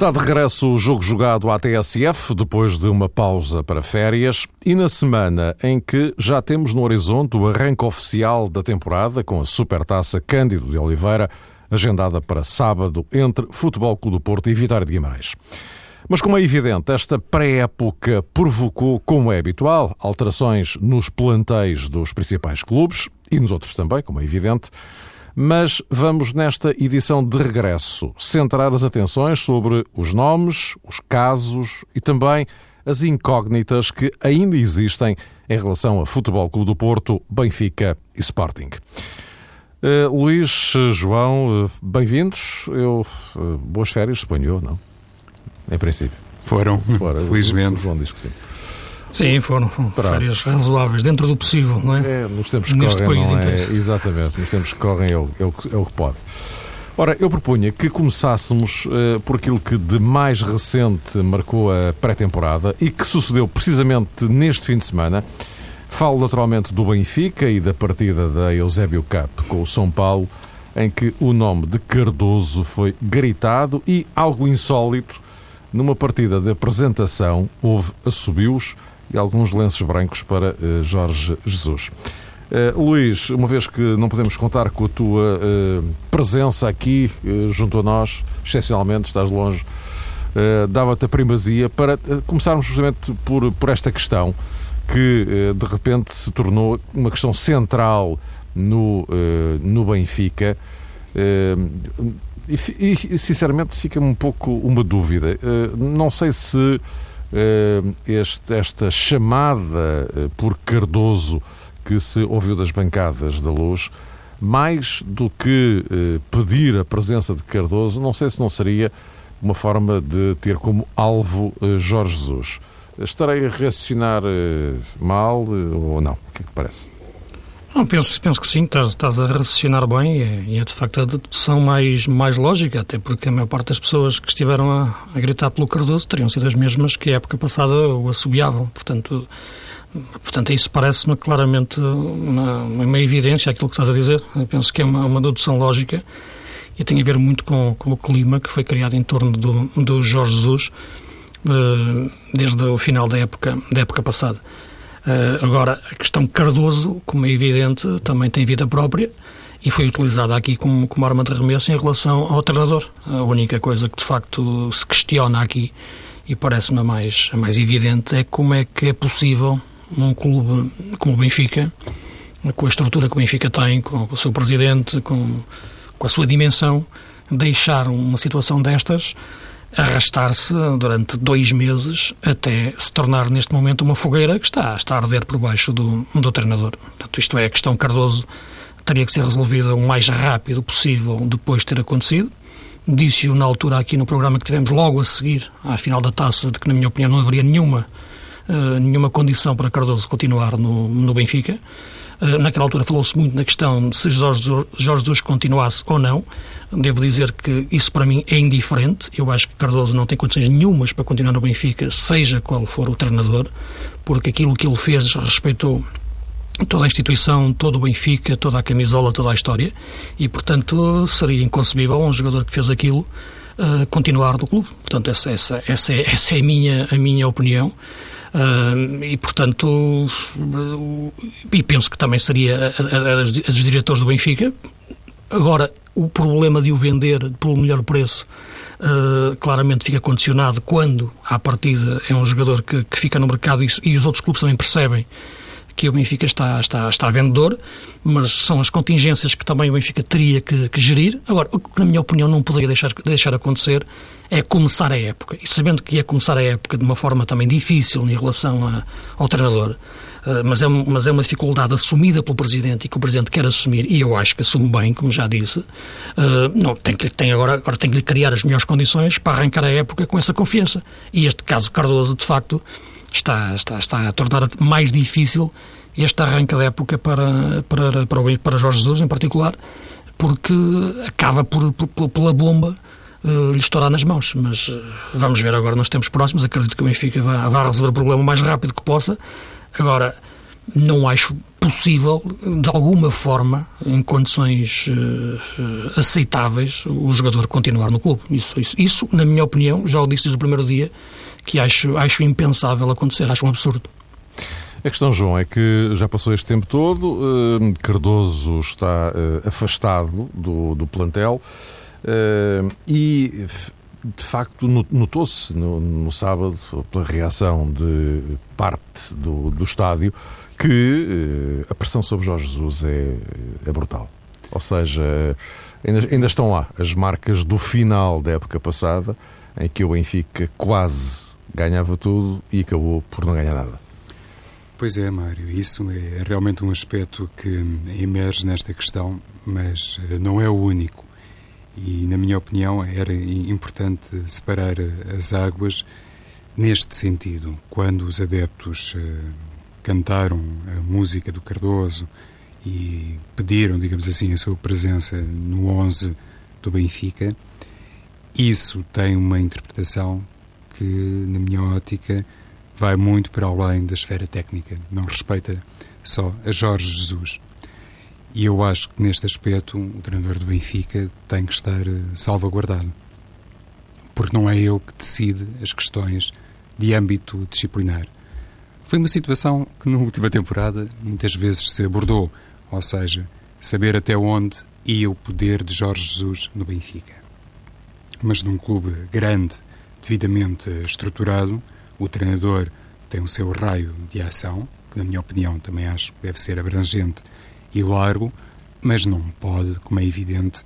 Está de regresso o jogo jogado à TSF, depois de uma pausa para férias, e na semana em que já temos no horizonte o arranque oficial da temporada, com a Supertaça Cândido de Oliveira, agendada para sábado entre Futebol Clube do Porto e Vitória de Guimarães. Mas, como é evidente, esta pré-época provocou, como é habitual, alterações nos plantéis dos principais clubes e nos outros também, como é evidente. Mas vamos, nesta edição de regresso, centrar as atenções sobre os nomes, os casos e também as incógnitas que ainda existem em relação a Futebol Clube do Porto, Benfica e Sporting. Uh, Luís, João, uh, bem-vindos. Eu uh, boas férias, suponho não? Em princípio. Foram, Fora, felizmente. Diz que sim. Sim, foram, foram férias razoáveis, dentro do possível, não é? É, nos tempos que Neste correm, país não é? Exatamente, nos tempos que correm é o, é o, é o que pode. Ora, eu propunha que começássemos uh, por aquilo que de mais recente marcou a pré-temporada e que sucedeu precisamente neste fim de semana. Falo naturalmente do Benfica e da partida da Eusébio Cup com o São Paulo, em que o nome de Cardoso foi gritado e, algo insólito, numa partida de apresentação houve assobios e alguns lenços brancos para uh, Jorge Jesus. Uh, Luís, uma vez que não podemos contar com a tua uh, presença aqui junto a nós, excepcionalmente, estás longe, dava-te a primazia para começarmos justamente por, por esta questão que de repente se tornou uma questão central no, no Benfica. E, e, sinceramente fica-me um pouco uma dúvida. não sei se eh, este, esta chamada eh, por Cardoso que se ouviu das bancadas da luz, mais do que eh, pedir a presença de Cardoso, não sei se não seria uma forma de ter como alvo Jorge Jesus. Estarei a raciocinar mal ou não? O que é que parece? Penso, penso que sim, estás, estás a raciocinar bem e é, é, de facto a dedução mais, mais lógica, até porque a maior parte das pessoas que estiveram a, a gritar pelo Cardoso teriam sido as mesmas que a época passada o assobiavam. Portanto, portanto isso parece-me claramente uma, uma evidência aquilo que estás a dizer. Eu penso que é uma, uma dedução lógica e tem a ver muito com, com o clima que foi criado em torno do, do Jorge Jesus uh, desde o final da época, da época passada. Uh, agora, a questão Cardoso, como é evidente, também tem vida própria e foi utilizada aqui como, como arma de remesso em relação ao treinador. A única coisa que de facto se questiona aqui e parece-me a mais, a mais evidente é como é que é possível um clube como o Benfica, com a estrutura que o Benfica tem, com o seu presidente, com, com a sua dimensão, deixar uma situação destas arrastar-se durante dois meses até se tornar neste momento uma fogueira que está, está a arder por baixo do, do treinador. Portanto, isto é, a questão Cardoso teria que ser resolvida o mais rápido possível depois de ter acontecido. Disse-o na altura aqui no programa que tivemos logo a seguir à final da taça de que, na minha opinião, não haveria nenhuma, uh, nenhuma condição para Cardoso continuar no, no Benfica. Uh, naquela altura falou-se muito na questão de se Jorge, Jorge Jesus continuasse ou não. Devo dizer que isso para mim é indiferente. Eu acho que Cardoso não tem condições nenhumas para continuar no Benfica, seja qual for o treinador, porque aquilo que ele fez respeitou toda a instituição, todo o Benfica, toda a camisola, toda a história, e portanto seria inconcebível um jogador que fez aquilo uh, continuar no clube. Portanto, essa, essa, essa, é, essa é a minha, a minha opinião. Uh, e portanto uh, e penso que também seria a, a, a, diretores do Benfica agora o problema de o vender pelo melhor preço uh, claramente fica condicionado quando, à partida, é um jogador que, que fica no mercado e, e, os outros clubes também percebem que o Benfica está, está, está vendedor, mas são as contingências que também o Benfica teria que, que gerir. Agora, o que, na minha opinião, não poderia deixar, deixar acontecer é começar a época. E sabendo que ia começar a época de uma forma também difícil em relação a, ao treinador, mas, é, mas é uma dificuldade assumida pelo Presidente e que o Presidente quer assumir, e eu acho que assume bem, como já disse, uh, não, tem, que, tem agora, agora tem que lhe criar as melhores condições para arrancar a época com essa confiança. E este caso Cardoso, de facto, está, está, está a tornar mais difícil este arranque da época para, para, para, o, para Jorge Jesus, em particular, porque acaba por, por pela bomba uh, lhe estourar nas mãos. Mas uh, vamos ver agora nos tempos próximos. Acredito que o Benfica vai, vai resolver o problema o mais rápido que possa. Agora, não acho possível, de alguma forma, em condições uh, aceitáveis, o jogador continuar no clube. Isso, isso, isso, na minha opinião, já o disse desde o primeiro dia, que acho, acho impensável acontecer, acho um absurdo. A questão, João, é que já passou este tempo todo, uh, Cardoso está afastado do, do plantel e de facto notou-se no, no, sábado, pela reação de parte do, do estádio, que a pressão sobre Jorge Jesus é, é brutal. Ou seja, ainda, ainda, estão lá as marcas do final da época passada, em que o Benfica quase ganhava tudo e acabou por não ganhar nada. Pois é, Mário, isso é realmente um aspecto que emerge nesta questão, mas eh, não é o único. E, na minha opinião, era importante separar as águas neste sentido. Quando os adeptos uh, cantaram a música do Cardoso e pediram, digamos assim, a sua presença no 11 do Benfica, isso tem uma interpretação que, na minha ótica, vai muito para além da esfera técnica, não respeita só a Jorge Jesus. E eu acho que neste aspecto o treinador do Benfica tem que estar eh, salvaguardado. Porque não é ele que decide as questões de âmbito disciplinar. Foi uma situação que na última temporada muitas vezes se abordou, ou seja, saber até onde ia o poder de Jorge Jesus no Benfica. Mas num clube grande, devidamente estruturado, o treinador tem o seu raio de ação, que na minha opinião também acho que deve ser abrangente e largo, mas não pode, como é evidente,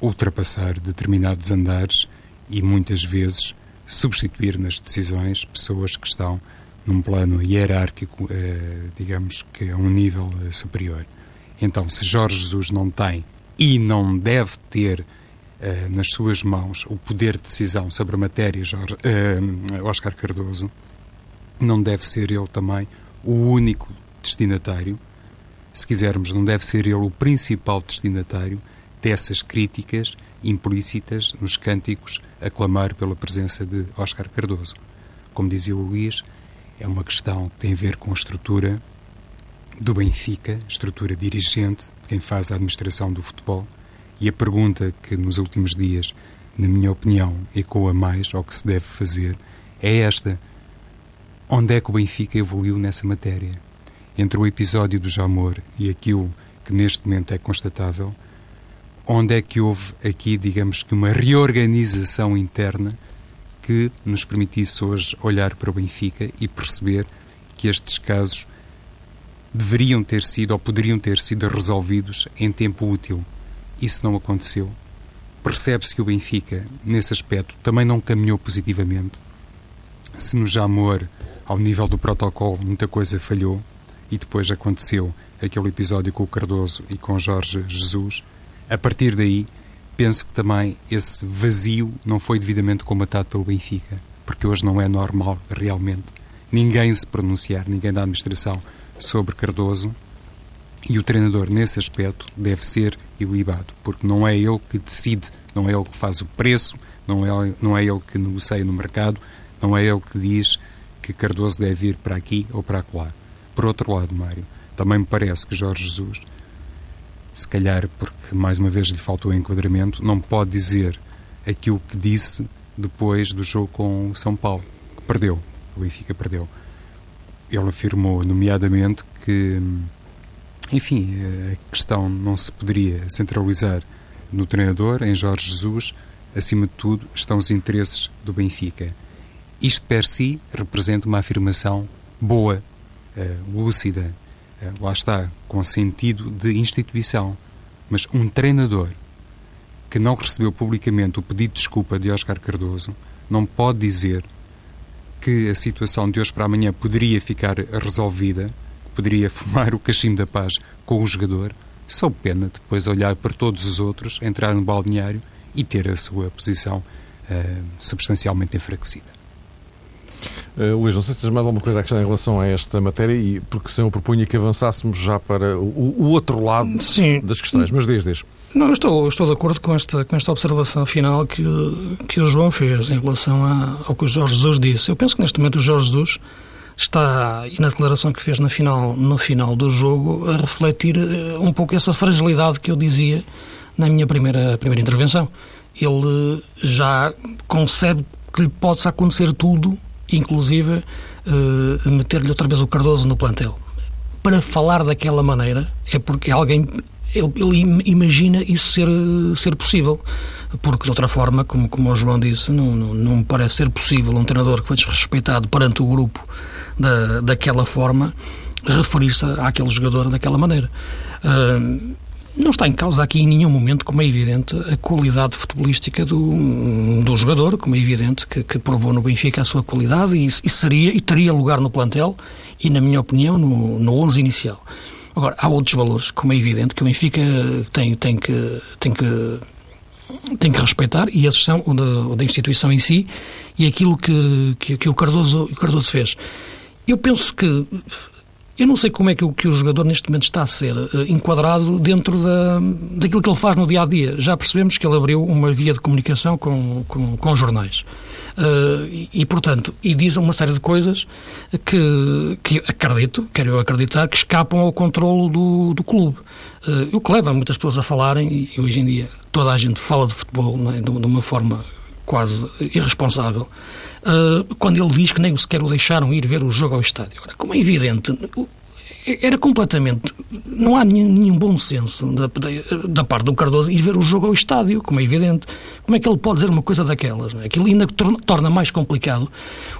ultrapassar determinados andares e muitas vezes substituir nas decisões pessoas que estão num plano hierárquico, eh, digamos que a um nível eh, superior. Então, se Jorge Jesus não tem e não deve ter eh, nas suas mãos o poder de decisão sobre a matéria, Jorge, Oscar Cardoso, não deve ser ele também o único destinatário se quisermos, não deve ser ele o principal destinatário dessas críticas implícitas nos cânticos a clamar pela presença de Oscar Cardoso. Como dizia o Luís, é uma questão que tem a ver com a estrutura do Benfica, estrutura dirigente de quem faz a administração do futebol, e a pergunta que nos últimos dias, na minha opinião, ecoa mais ao que se deve fazer é esta: onde é que o Benfica evoluiu nessa matéria? Entre o episódio do Jamor e aquilo que neste momento é constatável, onde é que houve aqui, digamos que, uma reorganização interna que nos permitisse hoje olhar para o Benfica e perceber que estes casos deveriam ter sido ou poderiam ter sido resolvidos em tempo útil. Isso não aconteceu. Percebe-se que o Benfica, nesse aspecto, também não caminhou positivamente. Se no Jamor, ao nível do protocolo, muita coisa falhou, e depois aconteceu aquele episódio com o Cardoso e com Jorge Jesus, a partir daí penso que também esse vazio não foi devidamente combatado pelo Benfica, porque hoje não é normal realmente ninguém se pronunciar, ninguém da administração sobre Cardoso e o treinador nesse aspecto deve ser ilibado, porque não é ele que decide, não é ele que faz o preço, não é, não é ele que negocia no mercado, não é ele que diz que Cardoso deve ir para aqui ou para lá. Por outro lado, Mário, também me parece que Jorge Jesus, se calhar porque mais uma vez lhe faltou enquadramento, não pode dizer aquilo que disse depois do jogo com o São Paulo, que perdeu. O Benfica perdeu. Ele afirmou, nomeadamente, que, enfim, a questão não se poderia centralizar no treinador, em Jorge Jesus, acima de tudo, estão os interesses do Benfica. Isto per si representa uma afirmação boa lúcida, uh, lá está, com sentido de instituição. Mas um treinador que não recebeu publicamente o pedido de desculpa de Oscar Cardoso não pode dizer que a situação de hoje para amanhã poderia ficar resolvida, poderia fumar o cachimbo da paz com o jogador, sob pena depois olhar para todos os outros, entrar no balneário e ter a sua posição uh, substancialmente enfraquecida. Uh, Luís, não sei se tens mais alguma coisa a acrescentar em relação a esta matéria, e porque se eu propunha que avançássemos já para o, o outro lado Sim. das questões, mas desde desde. Não, estou, estou de acordo com esta, com esta observação final que, que o João fez em relação a, ao que o Jorge Jesus disse. Eu penso que neste momento o Jorge Jesus está, e na declaração que fez no final, no final do jogo, a refletir uh, um pouco essa fragilidade que eu dizia na minha primeira, primeira intervenção. Ele já concebe que lhe possa acontecer tudo, inclusive uh, meter-lhe outra vez o Cardoso no plantel. Para falar daquela maneira é porque alguém ele, ele, imagina isso ser, ser possível. Porque, de outra forma, como, como o João disse, não, não, não parece ser possível um treinador que foi desrespeitado perante o grupo da, daquela forma referir-se àquele jogador daquela maneira. Uh, não está em causa aqui em nenhum momento, como é evidente, a qualidade futebolística do, do jogador, como é evidente que, que provou no Benfica a sua qualidade e, e, seria e teria lugar no plantel e, na minha opinião, no, no 11 inicial. Agora, há outros valores, como é evidente, que o Benfica tem, tem, que, tem, que, tem que respeitar, e esses são o da, o da instituição em si e aquilo que, que, que o, Cardoso, o Cardoso fez. Eu penso que eu não sei como é que o, que o jogador neste momento está a ser uh, enquadrado dentro da, daquilo que ele faz no dia a dia. Já percebemos que ele abriu uma via de comunicação com, com, com jornais. Uh, e, e, portanto, e diz uma série de coisas que, que acredito, quero eu acreditar, que escapam ao controlo do, do clube. Uh, o que leva muitas pessoas a falarem, e hoje em dia toda a gente fala de futebol é? de, de uma forma quase irresponsável, uh, quando ele diz que nem sequer o deixaram ir ver o jogo ao estádio. Ora, como é evidente, era completamente. Não há nenhum bom senso da, da, parte do Cardoso ir ver o jogo ao estádio, como é evidente. Como é que ele pode dizer uma coisa daquelas? Não é? Aquilo ainda torna mais complicado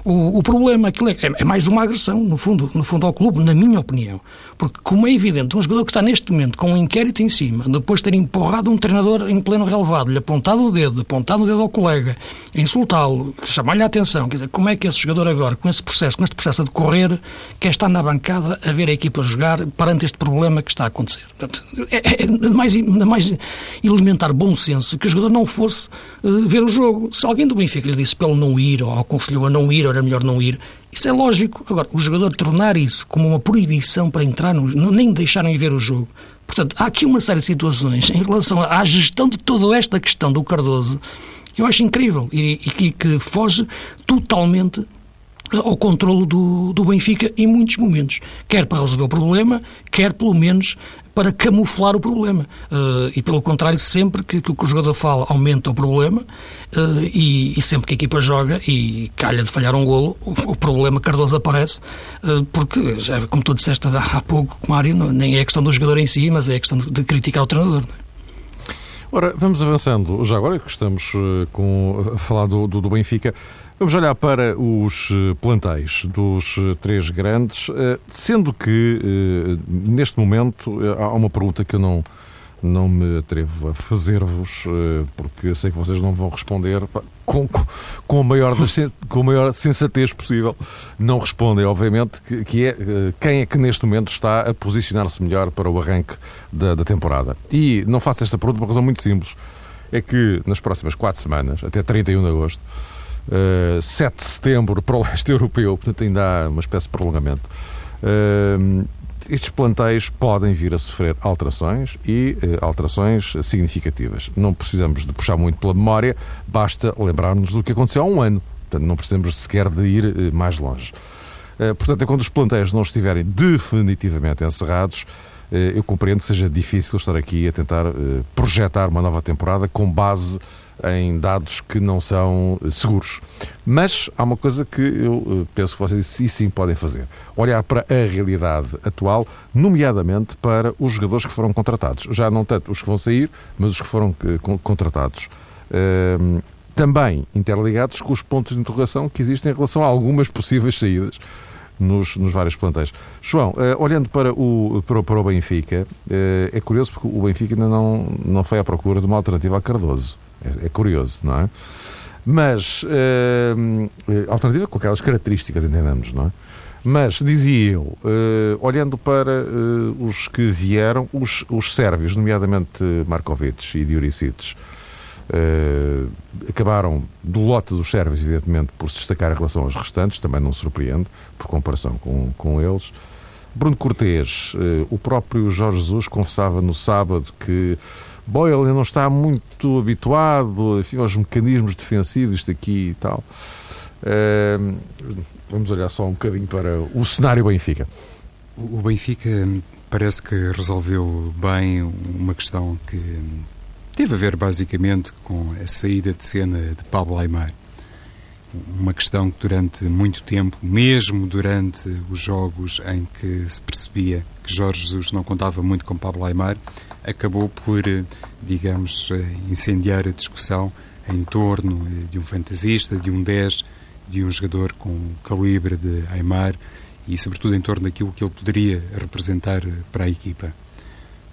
o, o problema. Aquilo é, é, mais uma agressão, no fundo, no fundo, ao clube, na minha opinião. Porque, como é evidente, um jogador que está neste momento com um inquérito em cima, depois de ter empurrado um treinador em pleno relevado, lhe apontado o dedo, apontado o dedo ao colega, insultá-lo, chamar-lhe a atenção, quer dizer, como é que esse jogador agora, com esse processo, com este processo a decorrer, quer estar na bancada a ver a equipa a jogar perante este problema que está a acontecer? Portanto, é, é, é mais, mais elementar bom senso que o jogador não fosse uh, ver o jogo. Se alguém do Benfica lhe disse para ele não ir, ou aconselhou a não ir, ou era melhor não ir, isso é lógico. Agora, o jogador tornar isso como uma proibição para entrar, no, nem deixarem ver o jogo. Portanto, há aqui uma série de situações em relação à gestão de toda esta questão do Cardoso que eu acho incrível e, e que foge totalmente ao controlo do, do Benfica em muitos momentos, quer para resolver o problema, quer pelo menos para camuflar o problema. Uh, e pelo contrário, sempre que, que, o jogador fala, aumenta o problema uh, e, e, sempre que a equipa joga e calha de falhar um golo, o, o problema Cardoso aparece, uh, porque, já, como tu disseste há pouco, Mário, nem é questão do jogador em si, mas é questão de, de criticar o treinador. Não é? Ora, vamos avançando. Já agora que estamos com, a falar do, do, do Benfica, Vamos olhar para os eh, plantéis dos eh, três grandes, eh, sendo que neste momento há uma pergunta que eu não, não me atrevo a fazer-vos, porque sei que vocês não vão responder com, com, a maior, com a maior sensatez possível. Não respondem, obviamente, que, que é quem é que neste momento está a posicionar-se melhor para o arranque da, da temporada. E não faço esta pergunta por uma razão muito simples. É que nas próximas quatro semanas, até 31 de agosto, 7 de setembro para o leste europeu, portanto ainda há uma espécie de prolongamento. Estes plantéis podem vir a sofrer alterações e uh, alterações significativas. Não precisamos de puxar muito pela memória, basta lembrar-nos do que aconteceu há um ano. Portanto, não precisamos sequer de ir uh, mais longe. Uh, portanto, quando os plantéis não estiverem definitivamente encerrados, eu compreendo que seja difícil estar aqui a tentar projetar uma nova temporada com base em dados que não são seguros. Mas há uma coisa que eu eh, penso que vocês sim, sim podem fazer: olhar para a realidade atual, nomeadamente para os jogadores que foram contratados. Já não tanto os que vão sair, mas os que foram eh, contratados. Ehm, também interligados com os pontos de interrogação que existem em relação a algumas possíveis saídas nos, nos vários plantéis. João, uh, olhando para o, para, para o Benfica, uh, é curioso porque o Benfica ainda não, não foi à procura de uma alternativa a Cardoso. É, é curioso, não é? Mas, uh, alternativa com aquelas características, entendemos, não é? Mas, dizia eu, uh, olhando para uh, os que vieram, os, os sérvios, nomeadamente Markovic e Dioricic, uh, acabaram do lote dos sérvios, evidentemente, por se destacar em relação aos restantes, também não surpreende, por comparação com, com eles. Bruno Cortês, o próprio Jorge Jesus confessava no sábado que Boyle não está muito habituado enfim, aos mecanismos defensivos, isto aqui e tal. Uh, vamos olhar só um bocadinho para o cenário Benfica. O Benfica parece que resolveu bem uma questão que teve a ver basicamente com a saída de cena de Pablo Aymar. Uma questão que durante muito tempo, mesmo durante os jogos em que se percebia que Jorge Jesus não contava muito com Pablo Aymar, acabou por, digamos, incendiar a discussão em torno de um fantasista, de um 10, de um jogador com o calibre de Aymar e, sobretudo, em torno daquilo que ele poderia representar para a equipa.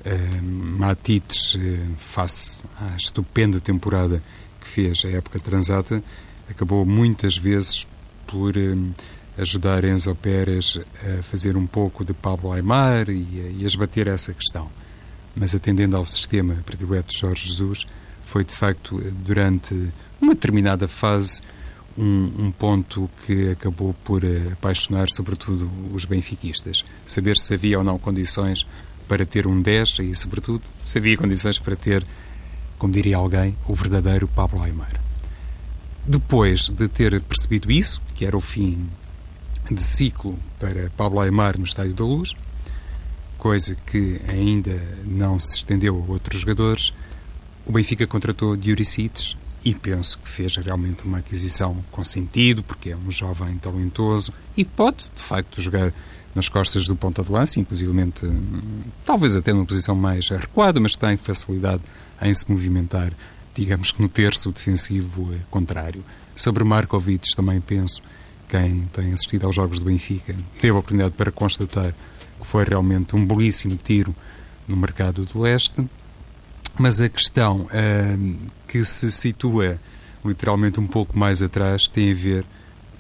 Uh, Matites, face à estupenda temporada que fez a época transata, acabou muitas vezes por uh, ajudar Enzo Pérez a fazer um pouco de Pablo Aymar e, e a esbater essa questão. Mas atendendo ao sistema predileto de Jorge Jesus, foi de facto durante uma determinada fase um, um, ponto que acabou por eh, apaixonar sobretudo os benfiquistas. Saber se havia ou não condições para ter um 10 e, sobretudo, se havia condições para ter, como diria alguém, o verdadeiro Pablo Aymar. Depois de ter percebido isso, que era o fim de ciclo para Pablo Aymar no Estádio da Luz, coisa que ainda não se estendeu a outros jogadores, o Benfica contratou Diuricites e penso que fez realmente uma aquisição com sentido, porque é um jovem talentoso e pode, de facto, jogar nas costas do ponta de lança, inclusive talvez até numa posição mais recuada, mas tem facilidade em se movimentar, digamos que no terço defensivo eh, contrário. Sobre Markovic também penso, quem tem assistido aos jogos do Benfica, teve a oportunidade para constatar que foi realmente um belíssimo tiro no mercado do leste mas a questão uh, que se situa literalmente um pouco mais atrás tem a ver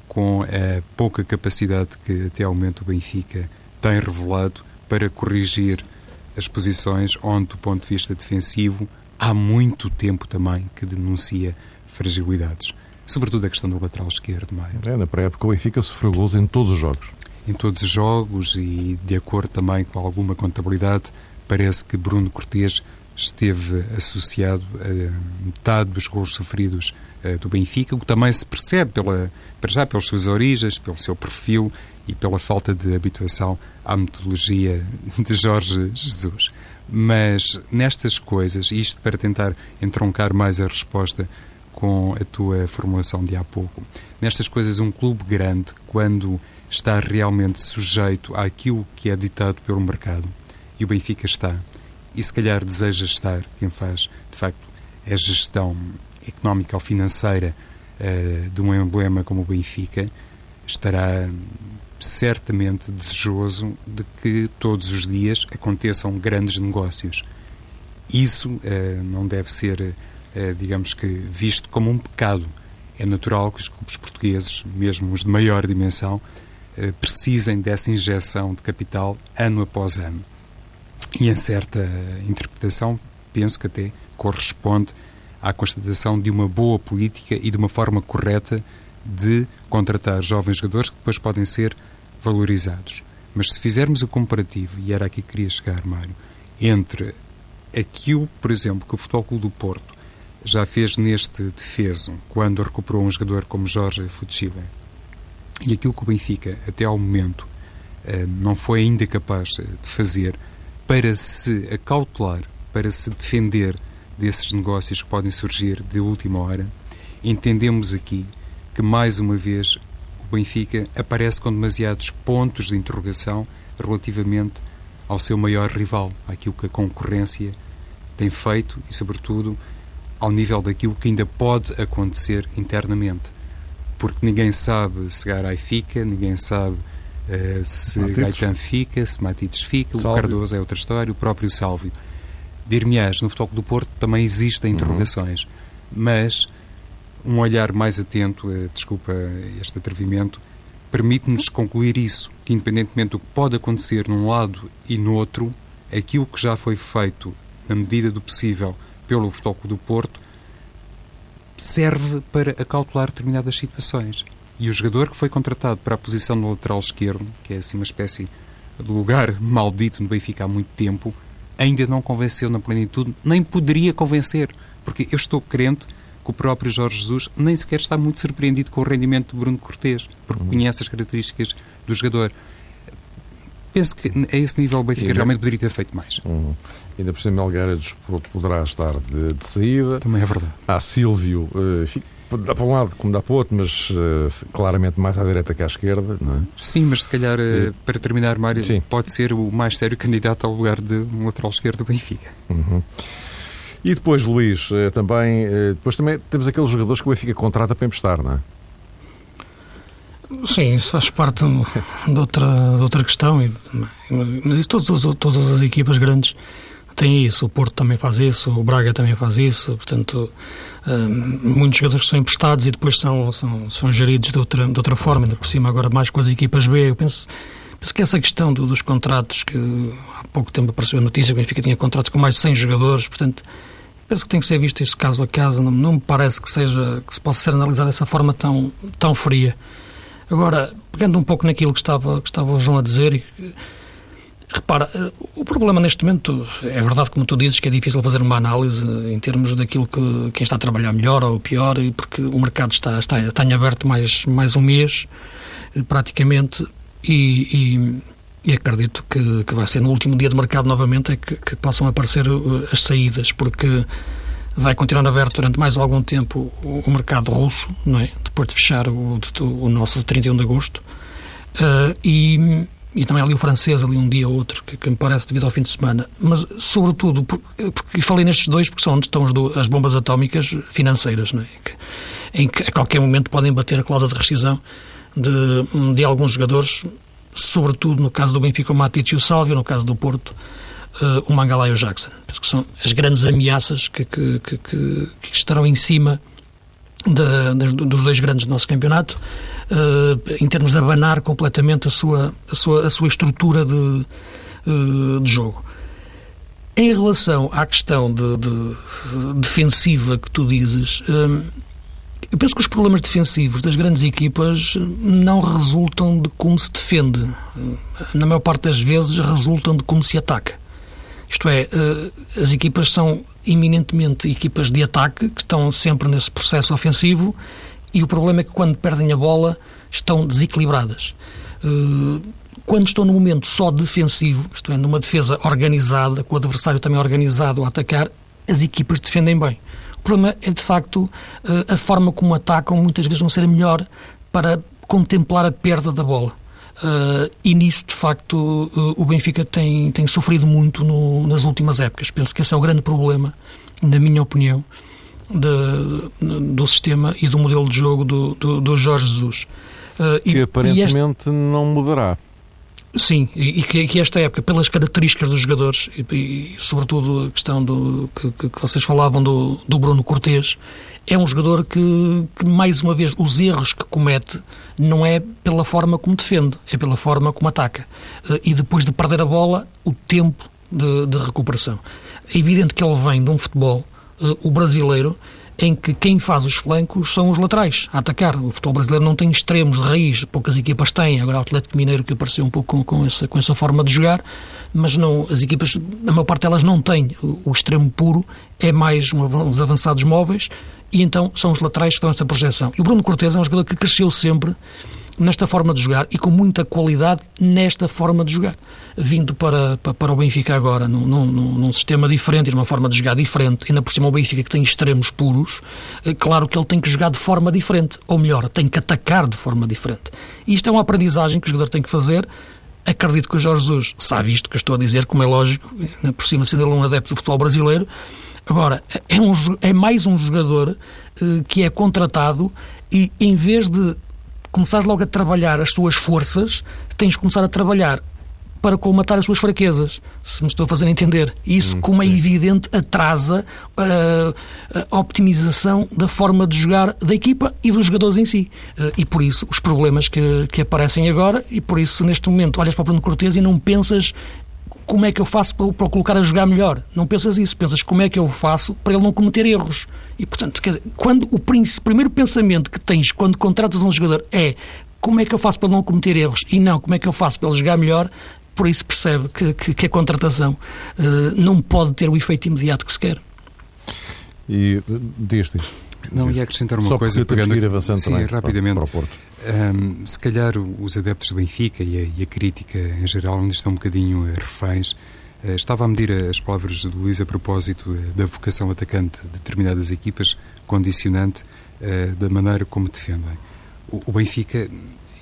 com a pouca capacidade que até ao momento o Benfica tem revelado para corrigir as posições onde, do ponto de vista defensivo, há muito tempo também que denuncia fragilidades. Sobretudo a questão do lateral esquerdo, Maio. É, na pré-época o Benfica sofreu gols em todos os jogos. Em todos os jogos e de acordo também com alguma contabilidade, parece que Bruno Cortes esteve associado a metade dos gols sofridos uh, do Benfica, o que também se percebe pela, para já pelas suas origens, pelo seu perfil e pela falta de habituação à metodologia de Jorge Jesus. Mas nestas coisas, isto para tentar entroncar mais a resposta com a tua formulação de há pouco, nestas coisas um clube grande, quando está realmente sujeito àquilo que é ditado pelo mercado, e o Benfica está, e se calhar deseja estar, quem faz, de facto, a gestão económica ou financeira uh, de um emblema como o Benfica, estará certamente desejoso de que todos os dias aconteçam grandes negócios. Isso uh, não deve ser, uh, digamos que, visto como um pecado. É natural que os clubes portugueses, mesmo os de maior dimensão, precisem dessa injeção de capital ano após ano. E em certa interpretação, penso que até corresponde à constatação de uma boa política e de uma forma correta de contratar jovens jogadores que depois podem ser valorizados. Mas se fizermos o comparativo, e era aqui que queria chegar, Mário, entre aquilo, por exemplo, que o Futebol Clube do Porto já fez neste defeso, quando recuperou um jogador como Jorge Fuchila, e aquilo que o Benfica, até ao momento, eh, não foi ainda capaz de fazer para se acautelar, para se defender desses negócios que podem surgir de última hora, entendemos aqui que, mais uma vez, o Benfica aparece com demasiados pontos de interrogação relativamente ao seu maior rival, àquilo que a concorrência tem feito e, sobretudo, ao nível daquilo que ainda pode acontecer internamente. Porque ninguém sabe se Garay fica, ninguém sabe Uh, se Matites. Gaetan fica, se Matites fica, o Cardoso é outra história, o próprio Sálvio. Dir-me-ás, no Futebol do Porto também existem uhum. interrogações, uhum. mas um olhar mais atento, uh, desculpa este atrevimento, permite-nos concluir isso, que independentemente do que pode acontecer num lado e no outro, aquilo que já foi feito, na medida do possível, pelo Futebol do Porto, serve para acautelar determinadas situações. E o jogador que foi contratado para a posição no lateral esquerdo, que é assim uma espécie de lugar maldito no Benfica há muito tempo, ainda não convenceu na plenitude, nem poderia convencer, porque eu estou crente que o próprio Jorge Jesus nem sequer está muito surpreendido com o rendimento de Bruno Cortês, porque uhum. conhece as características do jogador. Penso que a esse nível o Benfica realmente poderia ter feito mais. Uhum. Ainda por cima, Melgueiras poderá estar de, de, saída. Também é verdade. Há Silvio, uh, dá para um lado como dá para o outro, mas uh, claramente mais à direita que à esquerda, não é? Sim, mas se calhar, uh, para terminar, Mário, Sim. pode ser o mais sério candidato ao lugar de um lateral esquerdo do Benfica. Uhum. E depois, Luís, também, depois também temos aqueles jogadores que o Benfica contrata para emprestar, não é? Sim, isso faz parte de outra, de outra questão, mas isso todas, todas as equipas grandes têm isso. O Porto também faz isso, o Braga também faz isso, portanto, hum, muitos jogadores são emprestados e depois são, são, são geridos de outra, de outra forma, ainda por cima agora mais com as equipas B. Eu penso, penso que essa questão do, dos contratos, que há pouco tempo apareceu a notícia que o Benfica tinha contratos com mais de 100 jogadores, portanto, penso que tem que ser visto isso caso a caso, não, não me parece que seja que se possa ser analisado dessa forma tão, tão fria. Agora, pegando um pouco naquilo que estava, que estava o João a dizer, repara, o problema neste momento, é verdade, como tu dizes, que é difícil fazer uma análise em termos daquilo que quem está a trabalhar melhor ou pior, porque o mercado está, está, está em aberto mais, mais um mês, praticamente, e, e, e acredito que, que vai ser no último dia de mercado novamente é que, que possam aparecer uh, as saídas, porque vai continuar aberto durante mais algum tempo o, mercado russo, não é? Depois de fechar o, o nosso de 31 de agosto. Uh, e, e também ali o francês, ali um dia ou outro, que, que me parece devido ao fim de semana. Mas, sobretudo, porque, porque falei nestes dois porque são onde estão as, do, as bombas atómicas financeiras, não é? Que, em que a qualquer momento podem bater a cláusula de rescisão de, de alguns jogadores, sobretudo no caso do Benfica, o Matic e o Sálvio, no caso do Porto, uh, o Mangala e o Jackson. Penso que são as grandes ameaças que, que, que, que estarão em cima de, de, dos dois grandes do nosso campeonato, uh, em termos de abanar completamente a sua, a sua, a sua estrutura de, uh, de jogo. Em relação à questão de, de defensiva que tu dizes, eu penso que os problemas defensivos das grandes equipas não resultam de como se defende. Na maior parte das vezes, resultam de como se ataca. Isto é, eh, as equipas são eminentemente equipas de ataque, que estão sempre nesse processo ofensivo, e o problema é que quando perdem a bola estão desequilibradas. Eh, quando estão no momento só defensivo, isto é, numa defesa organizada, com o adversário também organizado a atacar, as equipas defendem bem. O problema é, de facto, eh, a forma como atacam muitas vezes não ser a melhor para contemplar a perda da bola. Uh, e nisso, de facto, uh, o Benfica tem, tem sofrido muito no, nas últimas épocas. Penso que esse é o grande problema, na minha opinião, de, do sistema e do modelo de jogo do, do, do Jorge Jesus. Uh, que e, aparentemente e este... não mudará. Sim, e, que, que, esta época, pelas características dos jogadores e, e sobretudo a questão do, que, que, vocês falavam do, do Bruno Cortês, é um jogador que, que, mais uma vez, os erros que comete não é pela forma como defende, é pela forma como ataca. Eh, e depois de perder a bola, o tempo de, de recuperação. É evidente que ele vem de um futebol, eh, o brasileiro, em que quem faz os flancos são os laterais a atacar. O futebol brasileiro não tem extremos de raiz, poucas equipas têm. Agora o Atlético Mineiro que apareceu um pouco com, com, essa, com essa forma de jogar, mas não, as equipas, a maior parte delas não têm. O, o extremo puro é mais um, os avançados móveis e então são os laterais que dão essa projeção. E o Bruno Cortes é um jogador que cresceu sempre nesta forma de jogar e com muita qualidade nesta forma de jogar. Vindo para, para, para o Benfica agora, num, num, num, sistema diferente e numa forma de jogar diferente, ainda por cima o Benfica que tem extremos puros, é claro que ele tem que jogar de forma diferente, ou melhor, tem que atacar de forma diferente. E isto é uma aprendizagem que o jogador tem que fazer. Acredito que o Jorge Jesus sabe isto que eu estou a dizer, como é lógico, por cima sendo ele um adepto do futebol brasileiro. Agora, é, um, é mais um jogador uh, que é contratado e em vez de começares logo a trabalhar as tuas forças, tens de começar a trabalhar para colmatar as suas fraquezas, se me estou a fazer entender. Isso, hum, como é evidente, atrasa uh, a optimização da forma de jogar da equipa e dos jogadores em si. Uh, e por isso, os problemas que, que aparecem agora, e por isso, neste momento, olhas para o Bruno Cortes e não pensas como é que eu faço para, para o colocar a jogar melhor. Não pensas isso, pensas como é que eu faço para ele não cometer erros. E, portanto, quer dizer, quando o primeiro pensamento que tens quando contratas um jogador é como é que eu faço para não cometer erros e não como é que eu faço para ele jogar melhor, por isso percebe que, que, que a contratação uh, não pode ter o efeito imediato que se quer. E diz, diz. Não, ia acrescentar uma Só coisa pegando avançando sim, também rapidamente. Para, para o Porto. Um, se calhar os adeptos do Benfica e a, e a, crítica em geral ainda estão um bocadinho reféns. Uh, estava a medir as palavras de Luís a propósito uh, da vocação atacante de determinadas equipas, condicionante uh, da maneira como defendem. O, o Benfica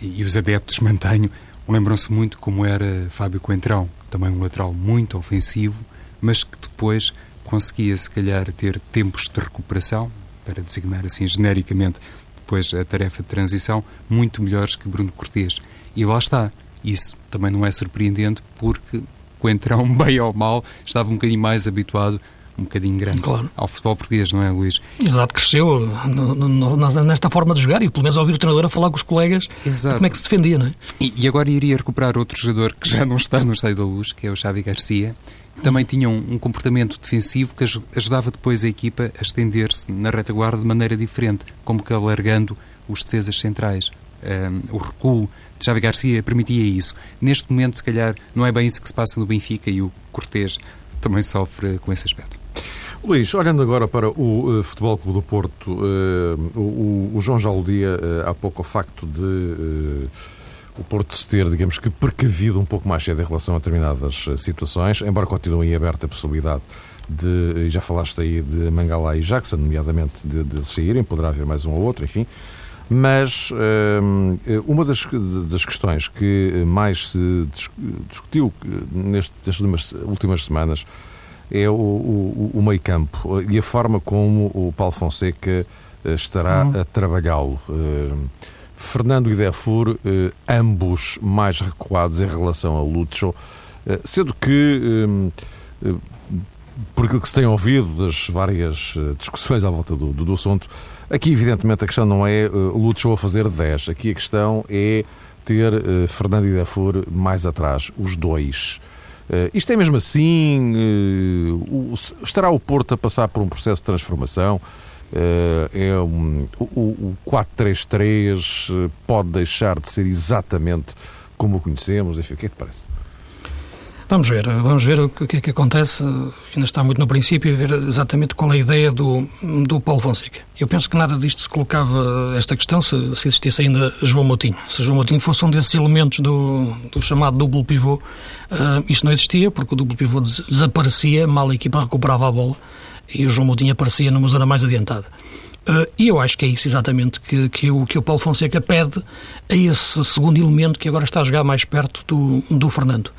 e, e os adeptos, mantenho, lembram-se muito como era Fábio Coentrão, também um lateral muito ofensivo, mas que depois conseguia, se calhar, ter tempos de recuperação, para designar assim genericamente depois a tarefa de transição, muito melhores que Bruno Cortes. E lá está. Isso também não é surpreendente porque Coentrão, bem ou mal, estava um bocadinho mais habituado um bocadinho grande claro. ao futebol português, não é, Luís? Exato, cresceu no, no, nesta forma de jogar e pelo menos ouvir o treinador a falar com os colegas de como é que se defendia, não é? E, e, agora iria recuperar outro jogador que já não está no Estádio da Luz, que é o Xavi Garcia, também tinha um, comportamento defensivo que ajudava depois a equipa a estender-se na retaguarda de maneira diferente, como que alargando os defesas centrais. Um, o recuo de Xavi Garcia permitia isso. Neste momento, se calhar, não é bem isso que se passa no Benfica e o Cortês também sofre com esse aspecto. Luís, olhando agora para o uh, Futebol Clube do Porto, uh, o, o, João já aludia uh, há pouco ao facto de o Porto se ter, digamos que, precavido um pouco mais cedo em relação a determinadas eh, situações, embora continue aberta a possibilidade de, já falaste aí de Mangalá e Jackson, nomeadamente, de, de saírem, poderá haver mais um ou outro, enfim. Mas um, eh, uma das, das, questões que mais se discutiu nestas últimas semanas é o, o, o meio campo e a forma como o Paulo Fonseca eh, estará uhum. a trabalhá-lo. Fernando e Defur, eh, ambos mais recuados em relação a Lucho, eh, sendo que, eh, por aquilo que se tem ouvido das várias discussões à volta do, do, do assunto, aqui evidentemente a questão não é uh, Lucho a fazer 10, aqui a questão é ter Fernando e Defur mais atrás, os dois. Uh, isto é mesmo assim? Uh, o, estará o Porto a passar por um processo de transformação? Uh, é um, o, o 4-3-3 pode deixar de ser exatamente como o conhecemos? Enfim, o que é que parece? Vamos ver, vamos ver o que é que acontece. Ainda está muito no princípio e ver exatamente qual é a ideia do, do Paulo Fonseca. Eu penso que nada disto se colocava esta questão se, se existisse ainda João Moutinho. Se João Moutinho fosse um desses elementos do, do chamado duplo pivô, uh, isto não existia, porque o duplo pivô des desaparecia, mal a equipa recuperava a bola e o João Moutinho aparecia numa zona mais adiantada. Uh, e eu acho que é isso exatamente que, que, o, que o Paulo Fonseca pede a esse segundo elemento que agora está a jogar mais perto do, do Fernando.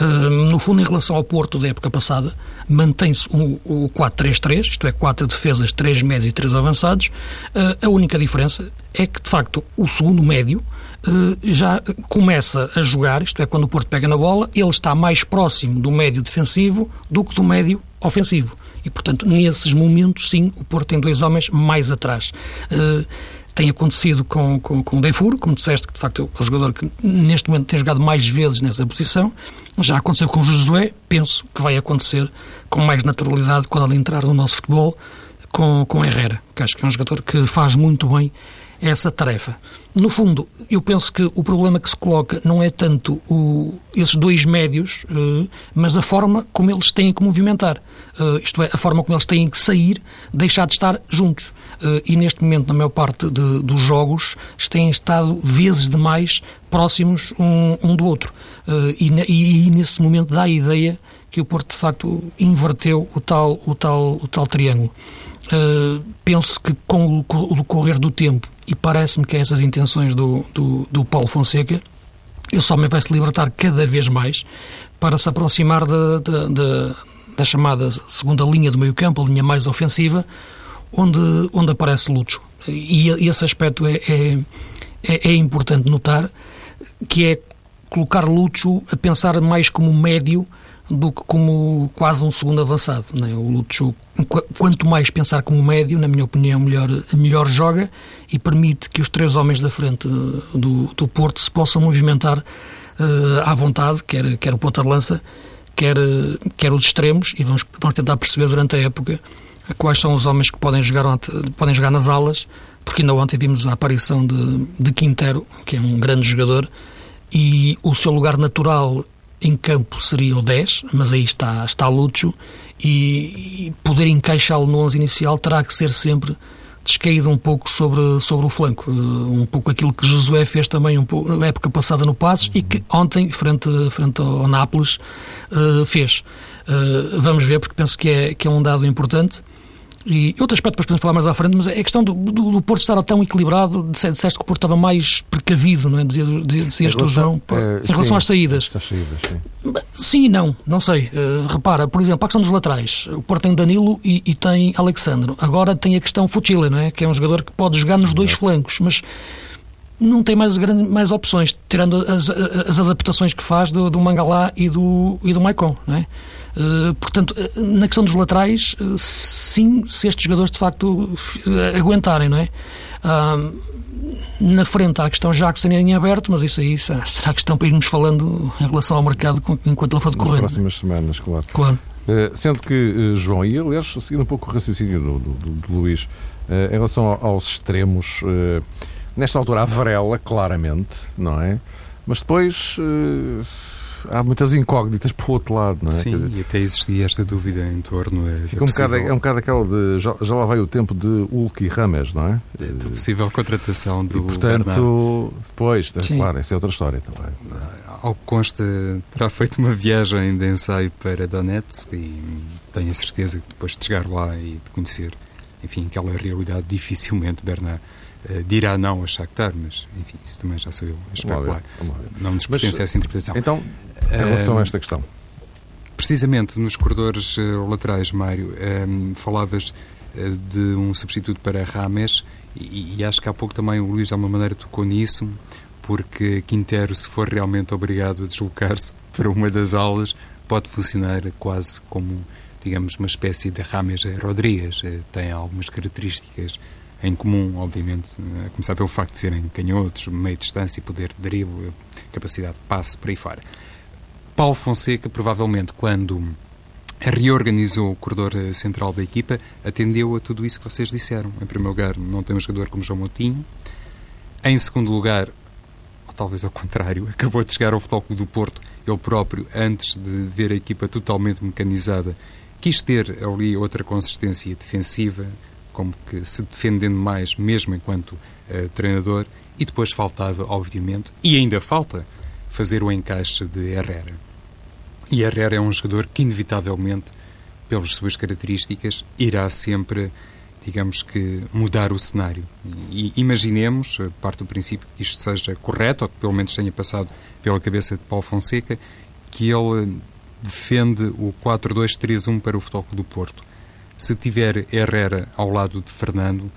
Uh, no fundo, em relação ao Porto da época passada, mantém-se o, o 4-3-3, isto é, quatro defesas, três médios e três avançados. Uh, a única diferença é que, de facto, o segundo médio já começa a jogar, isto é, quando o Porto pega na bola, ele está mais próximo do médio defensivo do que do médio ofensivo. E, portanto, nesses momentos, sim, o Porto tem dois homens mais atrás. Uh, tem acontecido com, com, com o Defur, como disseste, que de facto é o jogador que neste momento tem jogado mais vezes nessa posição. Já aconteceu com o Josué, penso que vai acontecer com mais naturalidade quando ele entrar no nosso futebol com, com Herrera, que acho que é um jogador que faz muito bem essa tarefa. No fundo, eu penso que o problema que se coloca não é tanto o, esses dois médios, uh, mas a forma como eles têm que movimentar. Uh, isto é, a forma como eles têm que sair, deixar de estar juntos. Uh, e neste momento, na maior parte de, dos jogos, têm estado vezes demais próximos um, um do outro. E, e, e, nesse momento dá a ideia que o Porto, de facto, inverteu o tal, o tal, o tal triângulo. Uh, penso que com o decorrer do tempo, e parece-me que essas intenções do, do, do Paulo Fonseca, ele só me vai se libertar cada vez mais para se aproximar da, da, da, da chamada segunda linha do meio campo, a linha mais ofensiva, onde, onde aparece Lucho. E, e esse aspecto é, é, é, é importante notar, que é colocar Lucho a pensar mais como médio do que como quase um segundo avançado. Né? O Lucho, quanto mais pensar como médio, na minha opinião, melhor, melhor joga e permite que os três homens da frente do, do Porto se possam movimentar uh, à vontade, quer, quer o ponta de lança, quer, quer os extremos, e vamos, vamos tentar perceber durante a época quais são os homens que podem jogar, podem jogar nas alas, porque ainda ontem vimos a aparição de, de Quintero, que é um grande jogador, e o seu lugar natural em campo seria o 10, mas aí está, está Lúcio e, e poder encaixá-lo no 11 inicial terá que ser sempre descaído um pouco sobre, sobre o flanco. Um pouco aquilo que Josué fez também um pouco, na época passada no Passos e que ontem, frente, frente ao Nápoles, uh, fez. Uh, vamos ver, porque penso que é, que é um dado importante. E outro aspecto, depois podemos falar mais à frente, mas é a questão do, do, do Porto estar tão equilibrado. Disseste que o Porto estava mais precavido, não é? Dizia, dizias tu, João, é, em relação sim, às saídas. Às saídas sim. sim. e não, não sei. Uh, repara, por exemplo, a questão dos laterais. O Porto tem Danilo e, e tem Alexandre. Agora tem a questão Fuchile, não é? Que é um jogador que pode jogar nos dois flancos, mas não tem mais, grande, mais opções, tirando as, as adaptações que faz do, do Mangalá e do, e do Maicon, não é? Uh, portanto, eh, na questão dos laterais, uh, sim, se estes jogadores de facto aguentarem, não é? Uh, na frente há a questão Jackson em aberto, mas isso aí será questão para irmos falando em relação ao mercado enquanto ele for decorrendo. Nas próximas semanas, claro. claro. sendo que, João, e aliás, seguindo um pouco o raciocínio do, do, do, do Luís, em relação aos extremos Nesta altura, a Varela, claramente, não é? Mas depois uh, há muitas incógnitas para o outro lado, não é? Sim, dizer, e até existia esta dúvida em torno. É, fica um bocado, é um bocado aquela de. Já, já lá vai o tempo de Hulk e Rames, não é? é da possível contratação do. E, portanto, depois, Sim. claro, essa é outra história também. Ao que consta, terá feito uma viagem de ensaio para Donetsk e tenho a certeza que depois de chegar lá e de conhecer, enfim, aquela realidade, dificilmente Bernard dirá não a Shakhtar, mas enfim, isso também já sou eu a especular. Não nos pertence a essa interpretação. Então, em relação a esta questão. Precisamente nos corredores uh, laterais, Mário, falavas de um substituto para Rames e, e, acho que há pouco também o Luís de alguma maneira tocou nisso, porque Quintero, se for realmente obrigado a deslocar-se para uma das aulas, pode funcionar quase como, digamos, uma espécie de Rames Rodrigues. Tem algumas características em comum, obviamente, a começar pelo facto de serem canhotos, meia distância, poder de drible, capacidade de passe, por aí fora. Paulo Fonseca, provavelmente, quando reorganizou o corredor central da equipa, atendeu a tudo isso que vocês disseram. Em primeiro lugar, não tem um jogador como João Moutinho. Em segundo lugar, ou talvez ao contrário, acabou de chegar ao Futebol do Porto, ele próprio, antes de ver a equipa totalmente mecanizada, quis ter ali outra consistência defensiva, como que se defendendo mais, mesmo enquanto uh, treinador, e depois faltava, obviamente, e ainda falta, fazer o encaixe de Herrera. E Herrera é um jogador que, inevitavelmente, pelas suas características, irá sempre, digamos que, mudar o cenário. E imaginemos, parte do princípio que isto seja correto, ou que pelo menos tenha passado pela cabeça de Paulo Fonseca, que ele defende o 4-2-3-1 para o Futebol do Porto se tiver Herrera ao lado de Fernando,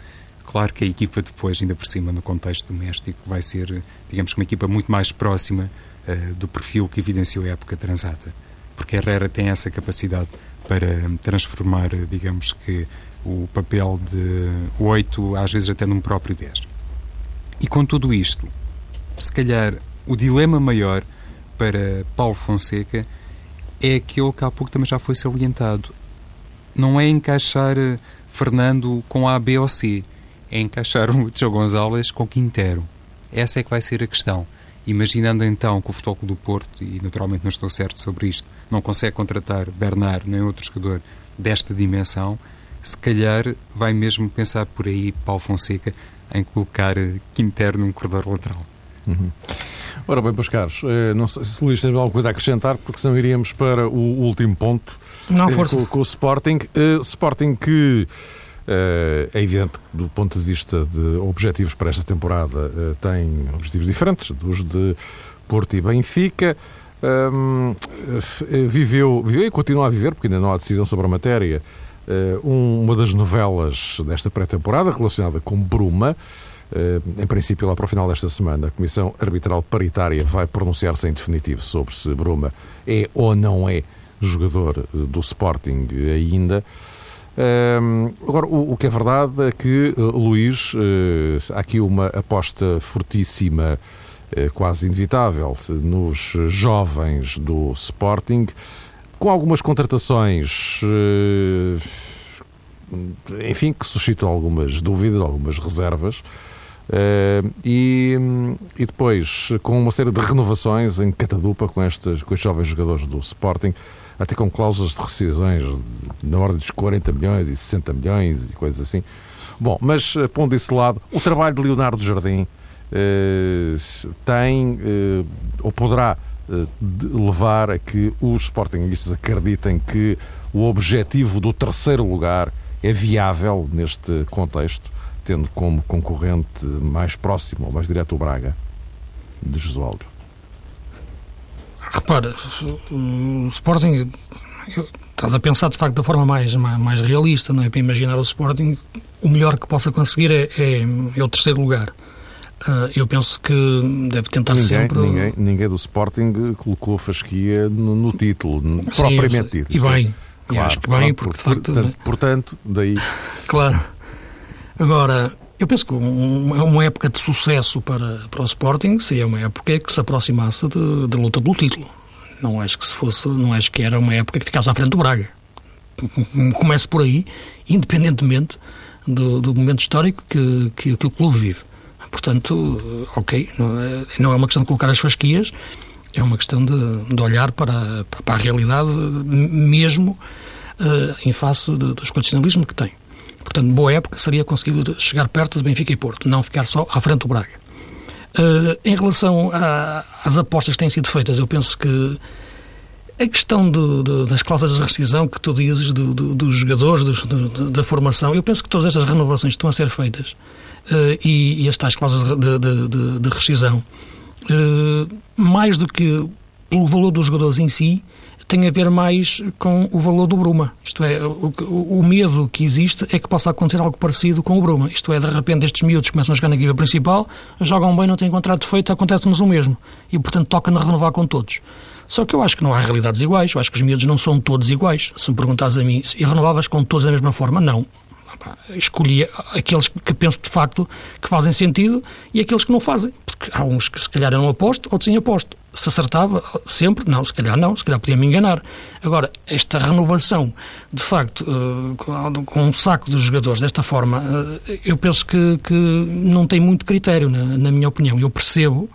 claro que a equipa depois, ainda por cima, no contexto doméstico, vai ser, digamos, uma equipa muito mais próxima uh, do perfil que evidenciou a época transata. Porque Herrera tem essa capacidade para transformar, digamos que, o papel de 8, às vezes até num próprio 10. E com tudo isto, se calhar o dilema maior para Paulo Fonseca é aquele que há pouco também já foi salientado não é encaixar eh, Fernando com A, B ou C, é encaixar o João Gonzalez com Quintero. Essa é que vai ser a questão. Imaginando então que o Futebol do Porto, e naturalmente não estou certo sobre isto, não consegue contratar Bernard nem outro jogador desta dimensão, se calhar vai mesmo pensar por aí Paulo Fonseca em colocar eh, Quintero num corredor lateral. Uhum. Ora bem, meus caros, eh, não sei se Luís tem alguma coisa a acrescentar, porque senão iríamos para o último ponto não, eh, força. Com, com o Sporting. Uh, Sporting que uh, é evidente que, do ponto de vista de objetivos para esta temporada, uh, tem objetivos diferentes dos de Porto e Benfica. Um, viveu, viveu e continua a viver, porque ainda não há decisão sobre a matéria, uma das novelas desta pré-temporada relacionada com Bruma. Em princípio, lá para o final desta semana, a Comissão Arbitral Paritária vai pronunciar-se em definitivo sobre se Bruma é ou não é jogador eh, do Sporting ainda. Um, agora, o, o, que é verdade é que, uh, Luís, uh, há aqui uma aposta fortíssima, uh, quase inevitável, nos jovens do Sporting, com algumas contratações, enfim, que suscitam algumas dúvidas, algumas reservas. E, e, depois com uma série de renovações em catadupa com, estes, com estes jovens jogadores do Sporting até com cláusulas de rescisões na ordem dos 40 milhões e 60 milhões e coisas assim. Bom, mas eh, pondo esse lado, o trabalho de Leonardo Jardim eh, tem eh, ou poderá eh, levar a que os sportingistas acreditem que o objetivo do terceiro lugar é viável neste contexto, tendo como concorrente mais próximo ou mais direto o Braga, de Jesualdo. Repara, o Sporting, estás a pensar de facto da forma mais, mais, mais, realista, não é? Para imaginar o Sporting, o melhor que possa conseguir é, é, é o terceiro lugar. Uh, eu penso que deve tentar ninguém, sempre. Ninguém, ninguém do Sporting colocou a fasquia no, no título, Sim, propriamente dito. E bem, claro, acho que bem, porque de facto. Portanto, portanto, daí. Claro. Agora, eu penso que um, uma época de sucesso para, para o Sporting seria uma época que se aproximasse da luta pelo título. Não acho que se fosse, não acho que era uma época que ficasse à frente do Braga. Comece por aí, independentemente do, do momento histórico que, que, que, o clube vive. Portanto, ok, não é, não é uma questão de colocar as fasquias, é uma questão de, de olhar para, para a realidade, mesmo uh, em face de, dos condicionalismos que tem. Portanto, boa época seria conseguir chegar perto de Benfica e Porto, não ficar só à frente do Braga. Uh, em relação às apostas que têm sido feitas, eu penso que a questão do, do, das cláusulas de rescisão que tu dizes do, dos jogadores, da formação, eu penso que todas estas renovações estão a ser feitas uh, e, e as tais cláusulas de, de, de rescisão, uh, mais do que pelo valor dos jogadores em si, tem a ver mais com o valor do Bruma. Isto é, o, o, medo que existe é que possa acontecer algo parecido com o Bruma. Isto é, de repente estes miúdos começam a jogar na equipa principal, jogam bem, não têm contrato feito, acontece-nos o mesmo. E, portanto, toca-nos renovar com todos. Só que eu acho que não há realidades iguais. Eu acho que os miúdos não são todos iguais. Se me perguntas a mim, e renovavas com todos da mesma forma? Não escolhi aqueles que penso de facto que fazem sentido e aqueles que não fazem. Porque há uns que se calhar eu não aposto, outros sim aposto. Se acertava sempre, não, se calhar não, se calhar podia me enganar. Agora, esta renovação, de facto, uh, com um saco dos jogadores desta forma, uh, eu penso que, que não tem muito critério, na, na minha opinião. Eu percebo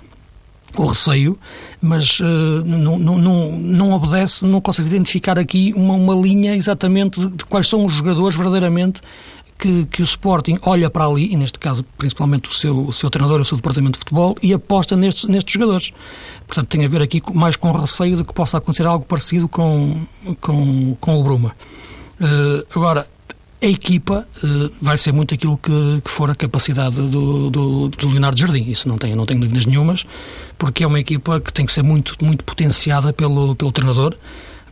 o receio, mas uh, não, não, não, não obedece, não consegue identificar aqui uma, uma linha exatamente de, de quais são os jogadores verdadeiramente que, que o Sporting olha para ali, e neste caso principalmente o seu, o seu treinador, o seu departamento de futebol, e aposta nestes, nestes jogadores. Portanto, tem a ver aqui mais com receio de que possa acontecer algo parecido com, com, com o Bruma. Uh, agora, a equipa uh, vai ser muito aquilo que, que for a capacidade do, do, do, Leonardo Jardim, isso não tenho, não tenho dúvidas nenhumas, porque é uma equipa que tem que ser muito, muito potenciada pelo, pelo treinador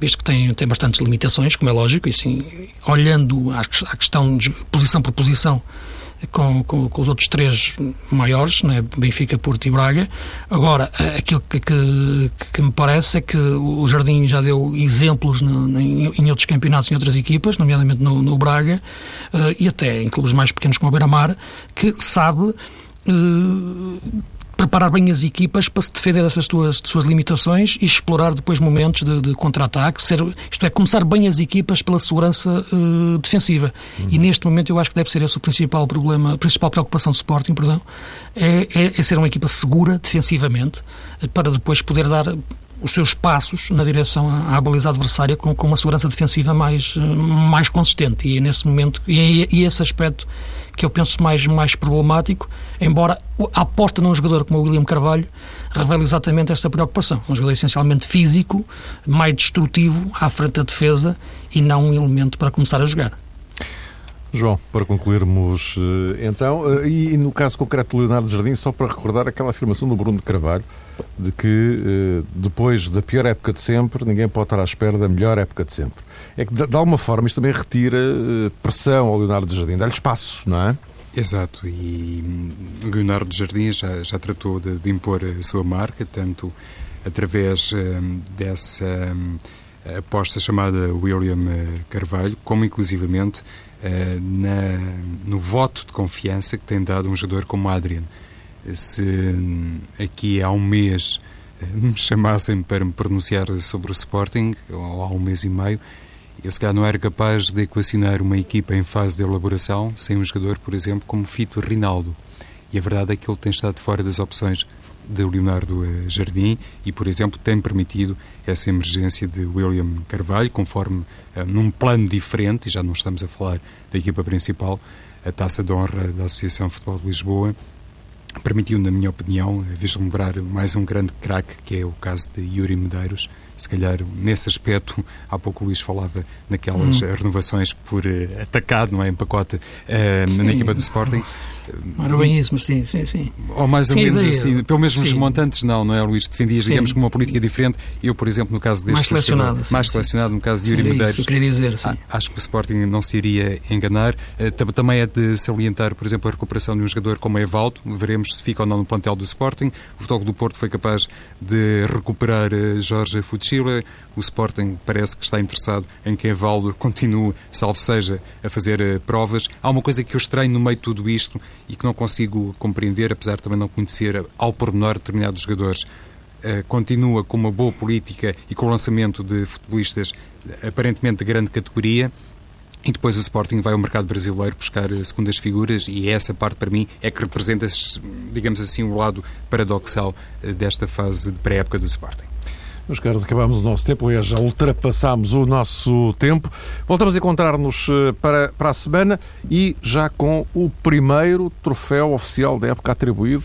visto que tem, tem bastantes limitações, como é lógico, e sim, olhando à, à questão de posição por posição, com, com, com, os outros três maiores, né, Benfica, Porto e Braga. Agora, aquilo que, que, que, me parece é que o Jardim já deu exemplos no, em, outros campeonatos, em outras equipas, nomeadamente no, no Braga, uh, e até em clubes mais pequenos como o Beira-Mar, que sabe uh, preparar bem as equipas para se defender dessas tuas, suas limitações e explorar depois momentos de, de contra-ataque, isto é, começar bem as equipas pela segurança uh, defensiva. Uhum. E neste momento eu acho que deve ser esse o principal problema, a principal preocupação do Sporting, perdão, é, é, é ser uma equipa segura defensivamente eh, para depois poder dar os seus passos na direção à, à baliza adversária com, com, uma segurança defensiva mais, eh, mais consistente. E é nesse momento, e é, e é esse aspecto que eu penso mais, mais problemático, embora a aposta num jogador como o William Carvalho revele exatamente esta preocupação. Um jogador essencialmente físico, mais destrutivo à frente da defesa e não um elemento para começar a jogar. João, para concluirmos eh, então, eh, e no caso concreto do Leonardo Jardim, só para recordar aquela afirmação do Bruno de Carvalho de que eh, depois da pior época de sempre, ninguém pode estar à espera da melhor época de sempre. É que de alguma forma isto também retira pressão ao Leonardo Jardim, dá-lhe espaço, não é? Exato, e hum, Leonardo Jardim já, já tratou de, de, impor a sua marca, tanto através hum, dessa hum, aposta chamada William Carvalho, como inclusivamente na, no voto de confiança que tem dado um jogador como Adrian. Se hum, aqui há um mês eh, me chamassem para me pronunciar sobre o Sporting, ou há um mês e meio, eu se calhar não era capaz de equacionar uma equipa em fase de elaboração sem um jogador, por exemplo, como Fito Rinaldo. E a verdade é que ele tem estado fora das opções de Leonardo Jardim e, por exemplo, tem permitido essa emergência de William Carvalho, conforme num plano diferente, e já não estamos a falar da equipa principal, a taça de honra da Associação Futebol de Lisboa permitiu, na minha opinião, vislumbrar mais um grande craque, que é o caso de Yuri Medeiros. Se calhar, nesse aspecto, há pouco o Luís falava naquelas hum. renovações por atacado, não é? Em pacote uh, na equipa do Sporting. Era bem isso, mas sim, sim, sim. Ou mais ou menos assim, pelo menos nos montantes não, não é, Luís? Defendias, sim. digamos, com uma política diferente. Eu, por exemplo, no caso deste... Mais selecionado. Sim, mais selecionado, no caso de Yuri Medeiros. Isso, queria dizer, sim. Acho que o Sporting não se iria enganar. Eh, também é de salientar, por exemplo, a recuperação de um jogador como Evaldo. Veremos se fica ou não no plantel do Sporting. O Futebol do Porto foi capaz de recuperar eh, Jorge Futchila. O Sporting parece que está interessado em que Evaldo continue, salvo seja, a fazer eh, provas. Há uma coisa que eu estranho no meio de tudo isto e que não consigo compreender, apesar de também não conhecer ao pormenor determinados jogadores. Uh, continua com uma boa política e com o lançamento de futebolistas aparentemente de grande categoria. E depois o Sporting vai ao mercado brasileiro buscar eh, segundas figuras e essa parte para mim é que representa, digamos assim, o lado paradoxal uh, desta fase de pré-época do Sporting. Meus caros, acabamos o nosso tempo, aliás, já ultrapassámos o nosso tempo. Voltamos a encontrar-nos eh, para, para a semana e já com o primeiro troféu oficial da época atribuído.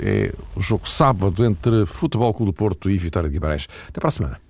Eh, é o jogo sábado entre Futebol Clube do Porto e Vitória de Guimarães. Até para a semana.